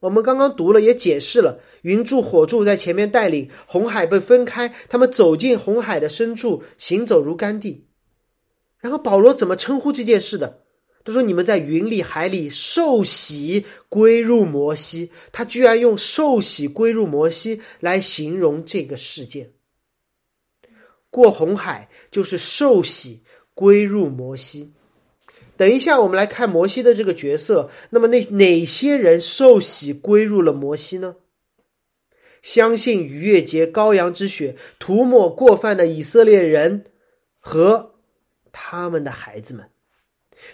B: 我们刚刚读了，也解释了，云柱火柱在前面带领，红海被分开，他们走进红海的深处，行走如干地。然后保罗怎么称呼这件事的？他说：“你们在云里海里受洗归入摩西。”他居然用“受洗归入摩西”来形容这个事件。过红海就是受洗归入摩西。等一下，我们来看摩西的这个角色。那么，那哪些人受洗归入了摩西呢？相信逾越节羔羊之血涂抹过犯的以色列人和他们的孩子们。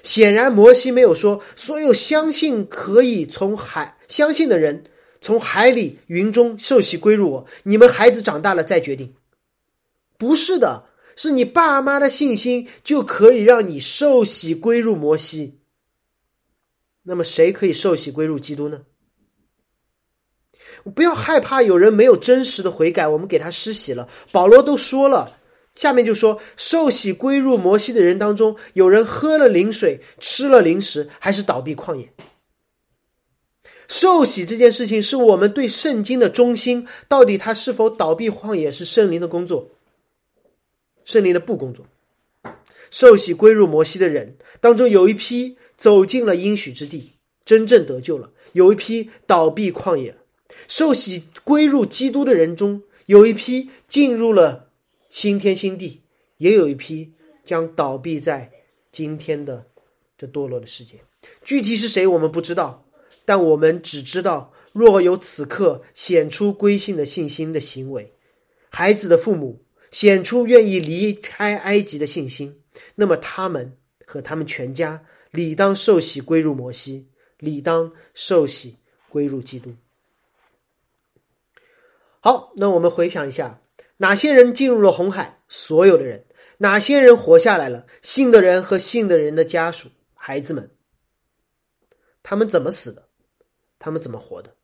B: 显然，摩西没有说所有相信可以从海相信的人从海里云中受洗归入我。你们孩子长大了再决定。不是的，是你爸妈的信心就可以让你受洗归入摩西。那么，谁可以受洗归入基督呢？不要害怕有人没有真实的悔改，我们给他施洗了。保罗都说了。下面就说，受洗归入摩西的人当中，有人喝了灵水，吃了零食，还是倒闭旷野。受洗这件事情是我们对圣经的忠心，到底他是否倒闭旷野是圣灵的工作，圣灵的不工作。受洗归入摩西的人当中，有一批走进了应许之地，真正得救了；有一批倒闭旷野。受洗归入基督的人中，有一批进入了。新天新地，也有一批将倒闭在今天的这堕落的世界。具体是谁，我们不知道，但我们只知道，若有此刻显出归信的信心的行为，孩子的父母显出愿意离开埃及的信心，那么他们和他们全家理当受洗归入摩西，理当受洗归入基督。好，那我们回想一下。哪些人进入了红海？所有的人。哪些人活下来了？信的人和信的人的家属、孩子们。他们怎么死的？他们怎么活的？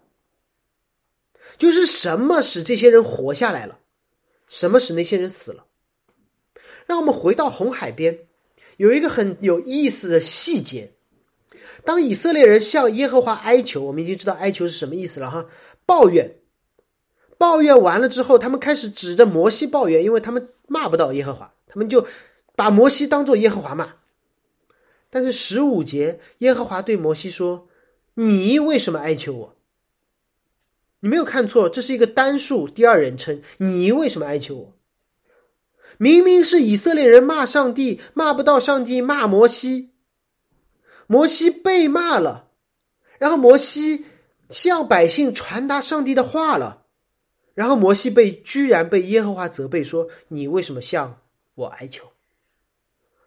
B: 就是什么使这些人活下来了？什么使那些人死了？让我们回到红海边，有一个很有意思的细节。当以色列人向耶和华哀求，我们已经知道哀求是什么意思了哈，抱怨。抱怨完了之后，他们开始指着摩西抱怨，因为他们骂不到耶和华，他们就把摩西当做耶和华骂。但是十五节，耶和华对摩西说：“你为什么哀求我？你没有看错，这是一个单数第二人称。你为什么哀求我？明明是以色列人骂上帝，骂不到上帝，骂摩西。摩西被骂了，然后摩西向百姓传达上帝的话了。”然后摩西被居然被耶和华责备说：“你为什么向我哀求？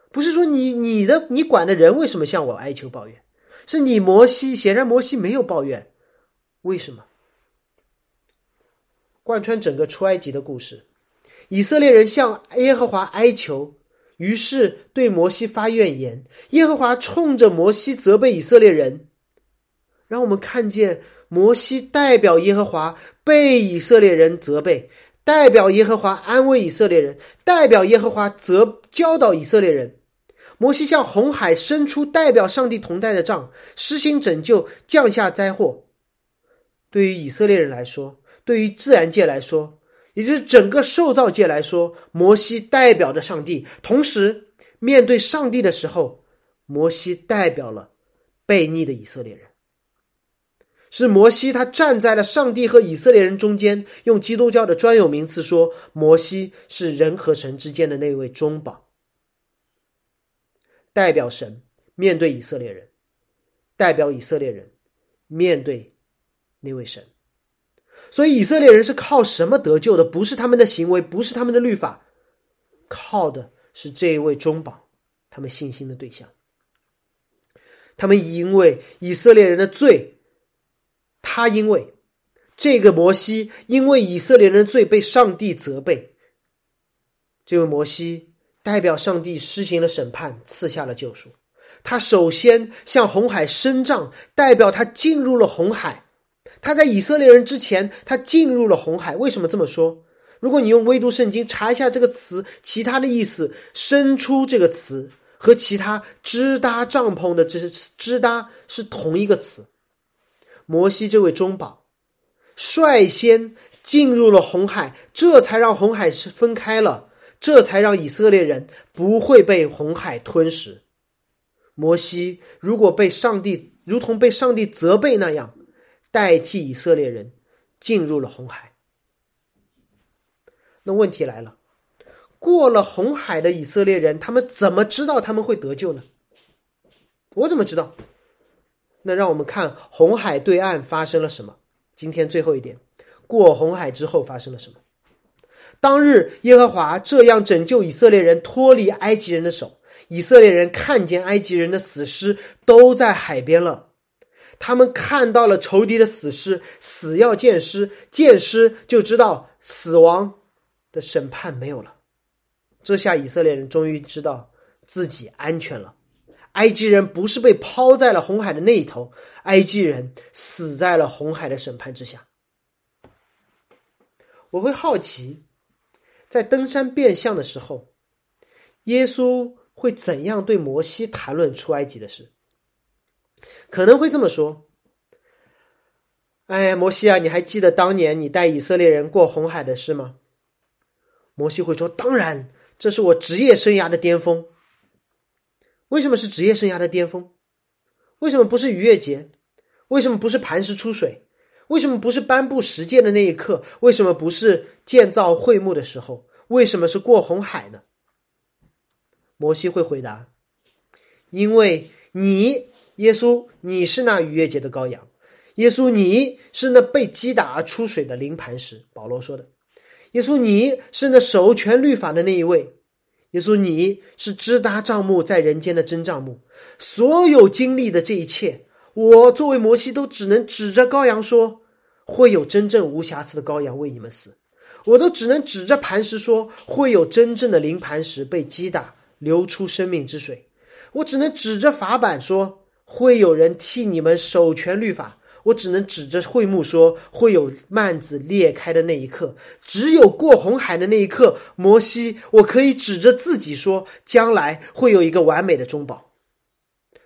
B: 不是说你你的你管的人为什么向我哀求抱怨？是你摩西。显然摩西没有抱怨，为什么？贯穿整个出埃及的故事，以色列人向耶和华哀求，于是对摩西发怨言。耶和华冲着摩西责备以色列人，让我们看见。摩西代表耶和华被以色列人责备，代表耶和华安慰以色列人，代表耶和华责教导以色列人。摩西向红海伸出代表上帝同在的杖，施行拯救，降下灾祸。对于以色列人来说，对于自然界来说，也就是整个受造界来说，摩西代表着上帝。同时，面对上帝的时候，摩西代表了悖逆的以色列人。是摩西他站在了上帝和以色列人中间，用基督教的专有名词说，摩西是人和神之间的那位中保，代表神面对以色列人，代表以色列人面对那位神。所以以色列人是靠什么得救的？不是他们的行为，不是他们的律法，靠的是这一位中保，他们信心的对象。他们因为以色列人的罪，他因为这个摩西因为以色列人的罪被上帝责备，这位摩西代表上帝施行了审判，赐下了救赎。他首先向红海伸杖，代表他进入了红海。他在以色列人之前，他进入了红海。为什么这么说？如果你用微读圣经查一下这个词，其他的意思，伸出这个词和其他支搭帐篷的支支搭是同一个词。摩西这位中保率先进入了红海，这才让红海是分开了，这才让以色列人不会被红海吞噬。摩西如果被上帝如同被上帝责备那样。代替以色列人进入了红海。那问题来了，过了红海的以色列人，他们怎么知道他们会得救呢？我怎么知道？那让我们看红海对岸发生了什么。今天最后一点，过红海之后发生了什么？当日耶和华这样拯救以色列人脱离埃及人的手，以色列人看见埃及人的死尸都在海边了。他们看到了仇敌的死尸，死要见尸，见尸就知道死亡的审判没有了。这下以色列人终于知道自己安全了。埃及人不是被抛在了红海的那一头，埃及人死在了红海的审判之下。我会好奇，在登山变相的时候，耶稣会怎样对摩西谈论出埃及的事？可能会这么说：“哎，摩西啊，你还记得当年你带以色列人过红海的事吗？”摩西会说：“当然，这是我职业生涯的巅峰。为什么是职业生涯的巅峰？为什么不是逾越节？为什么不是磐石出水？为什么不是颁布十诫的那一刻？为什么不是建造会幕的时候？为什么是过红海呢？”摩西会回答：“因为你。”耶稣，你是那逾越节的羔羊。耶稣，你是那被击打而出水的灵磐石。保罗说的。耶稣，你是那守全律法的那一位。耶稣，你是支搭帐幕在人间的真帐幕。所有经历的这一切，我作为摩西都只能指着羔羊说，会有真正无瑕疵的羔羊为你们死。我都只能指着磐石说，会有真正的灵磐石被击打流出生命之水。我只能指着法版说。会有人替你们守全律法，我只能指着会幕说，会有幔子裂开的那一刻，只有过红海的那一刻，摩西，我可以指着自己说，将来会有一个完美的中保。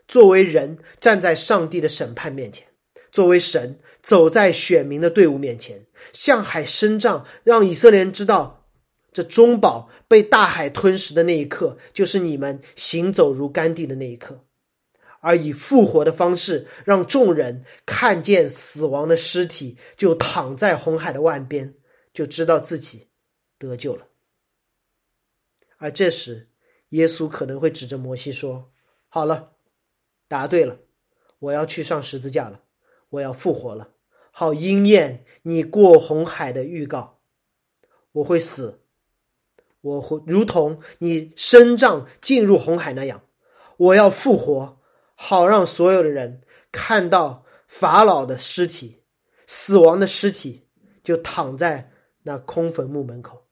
B: 作为人站在上帝的审判面前，作为神走在选民的队伍面前，向海伸杖，让以色列人知道，这中保被大海吞噬的那一刻，就是你们行走如干地的那一刻。而以复活的方式，让众人看见死亡的尸体，就躺在红海的岸边，就知道自己得救了。而这时，耶稣可能会指着摩西说：“好了，答对了，我要去上十字架了，我要复活了，好应验你过红海的预告。我会死，我会如同你身杖进入红海那样，我要复活。”好让所有的人看到法老的尸体，死亡的尸体就躺在那空坟墓门口。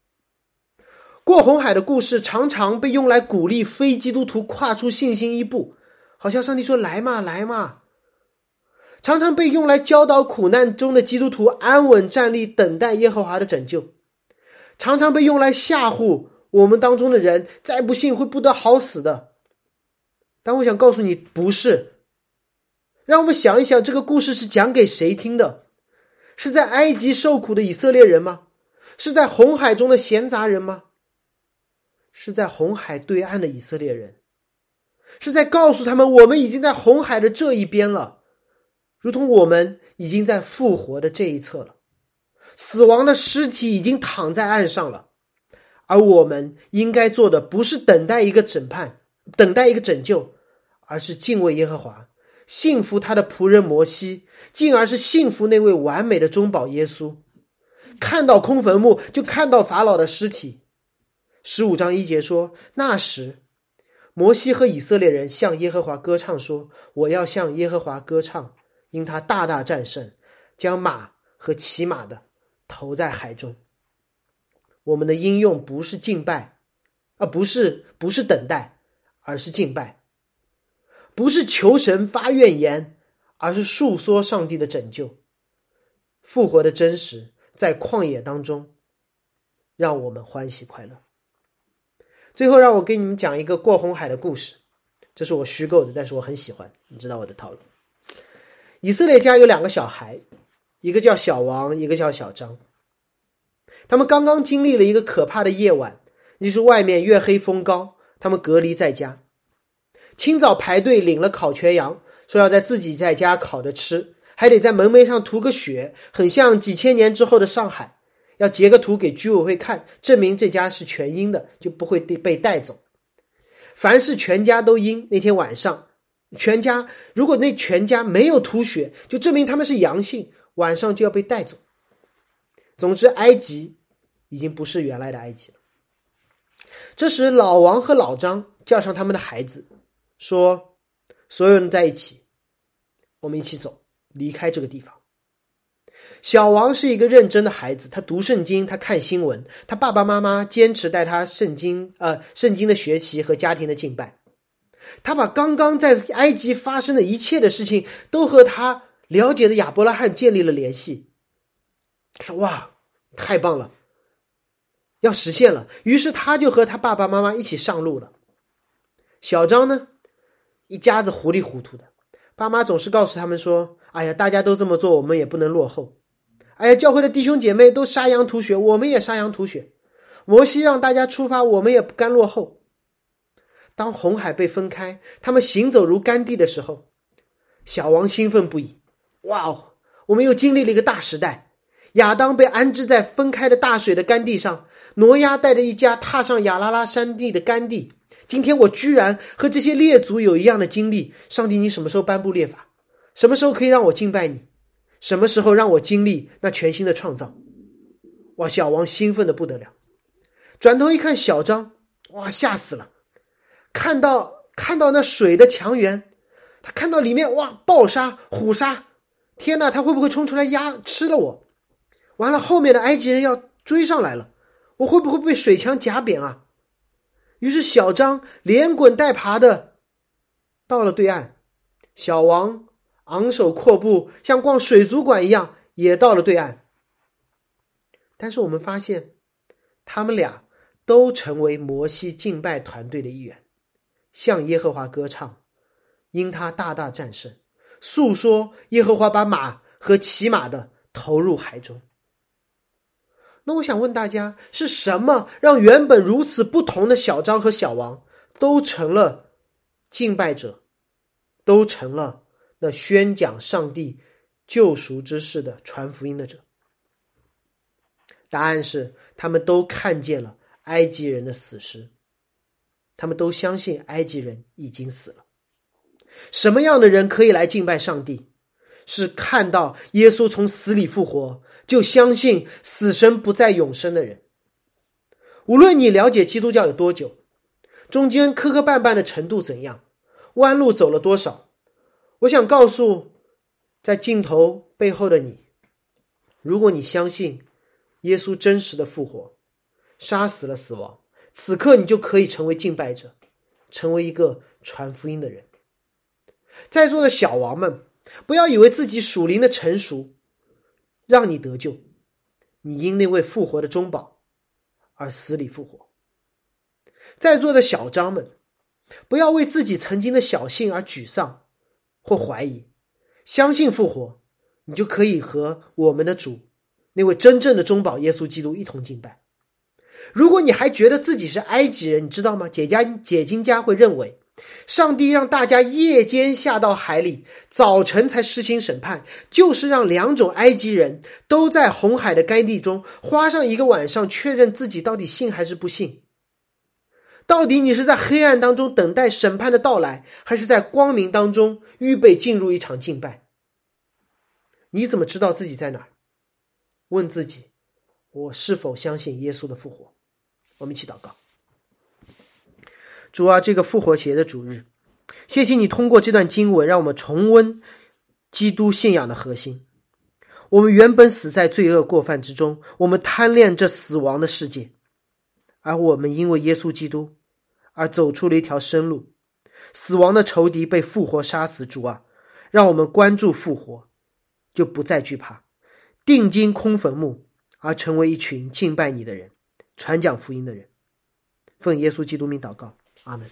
B: 过红海的故事常常被用来鼓励非基督徒跨出信心一步，好像上帝说：“来嘛，来嘛。”常常被用来教导苦难中的基督徒安稳站立，等待耶和华的拯救。常常被用来吓唬我们当中的人，再不信会不得好死的。但我想告诉你，不是。让我们想一想，这个故事是讲给谁听的？是在埃及受苦的以色列人吗？是在红海中的闲杂人吗？是在红海对岸的以色列人？是在告诉他们，我们已经在红海的这一边了。如同我们已经在复活的这一侧了，死亡的尸体已经躺在岸上了，而我们应该做的不是等待一个审判，等待一个拯救，而是敬畏耶和华，信服他的仆人摩西，进而是信服那位完美的中保耶稣。看到空坟墓，就看到法老的尸体。十五章一节说：“那时，摩西和以色列人向耶和华歌唱，说：‘我要向耶和华歌唱。’”因他大大战胜，将马和骑马的投在海中。我们的应用不是敬拜，啊不是不是等待，而是敬拜；不是求神发怨言，而是诉说上帝的拯救、复活的真实，在旷野当中，让我们欢喜快乐。最后，让我给你们讲一个过红海的故事，这是我虚构的，但是我很喜欢，你知道我的套路。以色列家有两个小孩，一个叫小王，一个叫小张。他们刚刚经历了一个可怕的夜晚，就是外面月黑风高，他们隔离在家。清早排队领了烤全羊，说要在自己在家烤着吃，还得在门楣上涂个血，很像几千年之后的上海。要截个图给居委会看，证明这家是全阴的，就不会被被带走。凡是全家都阴，那天晚上。全家如果那全家没有吐血，就证明他们是阳性，晚上就要被带走。总之，埃及已经不是原来的埃及了。这时，老王和老张叫上他们的孩子，说：“所有人在一起，我们一起走，离开这个地方。”小王是一个认真的孩子，他读圣经，他看新闻，他爸爸妈妈坚持带他圣经，呃，圣经的学习和家庭的敬拜。他把刚刚在埃及发生的一切的事情都和他了解的亚伯拉罕建立了联系，说：“哇，太棒了，要实现了。”于是他就和他爸爸妈妈一起上路了。小张呢，一家子糊里糊涂的，爸妈总是告诉他们说：“哎呀，大家都这么做，我们也不能落后。”哎呀，教会的弟兄姐妹都杀羊吐血，我们也杀羊吐血。摩西让大家出发，我们也不甘落后。当红海被分开，他们行走如干地的时候，小王兴奋不已。哇哦，我们又经历了一个大时代。亚当被安置在分开的大水的干地上，挪亚带着一家踏上亚拉拉山地的干地。今天我居然和这些列祖有一样的经历。上帝，你什么时候颁布列法？什么时候可以让我敬拜你？什么时候让我经历那全新的创造？哇，小王兴奋的不得了。转头一看，小张，哇，吓死了。看到看到那水的墙垣，他看到里面哇暴杀虎鲨，天哪，他会不会冲出来压吃了我？完了，后面的埃及人要追上来了，我会不会被水墙夹扁啊？于是小张连滚带爬的到了对岸，小王昂首阔步，像逛水族馆一样也到了对岸。但是我们发现，他们俩都成为摩西敬拜团队的一员。向耶和华歌唱，因他大大战胜，诉说耶和华把马和骑马的投入海中。那我想问大家，是什么让原本如此不同的小张和小王都成了敬拜者，都成了那宣讲上帝救赎之事的传福音的者？答案是，他们都看见了埃及人的死尸。他们都相信埃及人已经死了。什么样的人可以来敬拜上帝？是看到耶稣从死里复活，就相信死神不再永生的人。无论你了解基督教有多久，中间磕磕绊绊的程度怎样，弯路走了多少，我想告诉在镜头背后的你：如果你相信耶稣真实的复活，杀死了死亡。此刻，你就可以成为敬拜者，成为一个传福音的人。在座的小王们，不要以为自己属灵的成熟让你得救，你因那位复活的中保而死里复活。在座的小张们，不要为自己曾经的小信而沮丧或怀疑，相信复活，你就可以和我们的主，那位真正的中保耶稣基督一同敬拜。如果你还觉得自己是埃及人，你知道吗？解家解经家会认为，上帝让大家夜间下到海里，早晨才施行审判，就是让两种埃及人都在红海的干地中花上一个晚上，确认自己到底信还是不信。到底你是在黑暗当中等待审判的到来，还是在光明当中预备进入一场敬拜？你怎么知道自己在哪儿？问自己：我是否相信耶稣的复活？我们一起祷告。主啊，这个复活节的主日，谢谢你通过这段经文，让我们重温基督信仰的核心。我们原本死在罪恶过犯之中，我们贪恋这死亡的世界，而我们因为耶稣基督而走出了一条生路。死亡的仇敌被复活杀死。主啊，让我们关注复活，就不再惧怕，定睛空坟墓，而成为一群敬拜你的人，传讲福音的人。奉耶稣基督名祷告。阿门。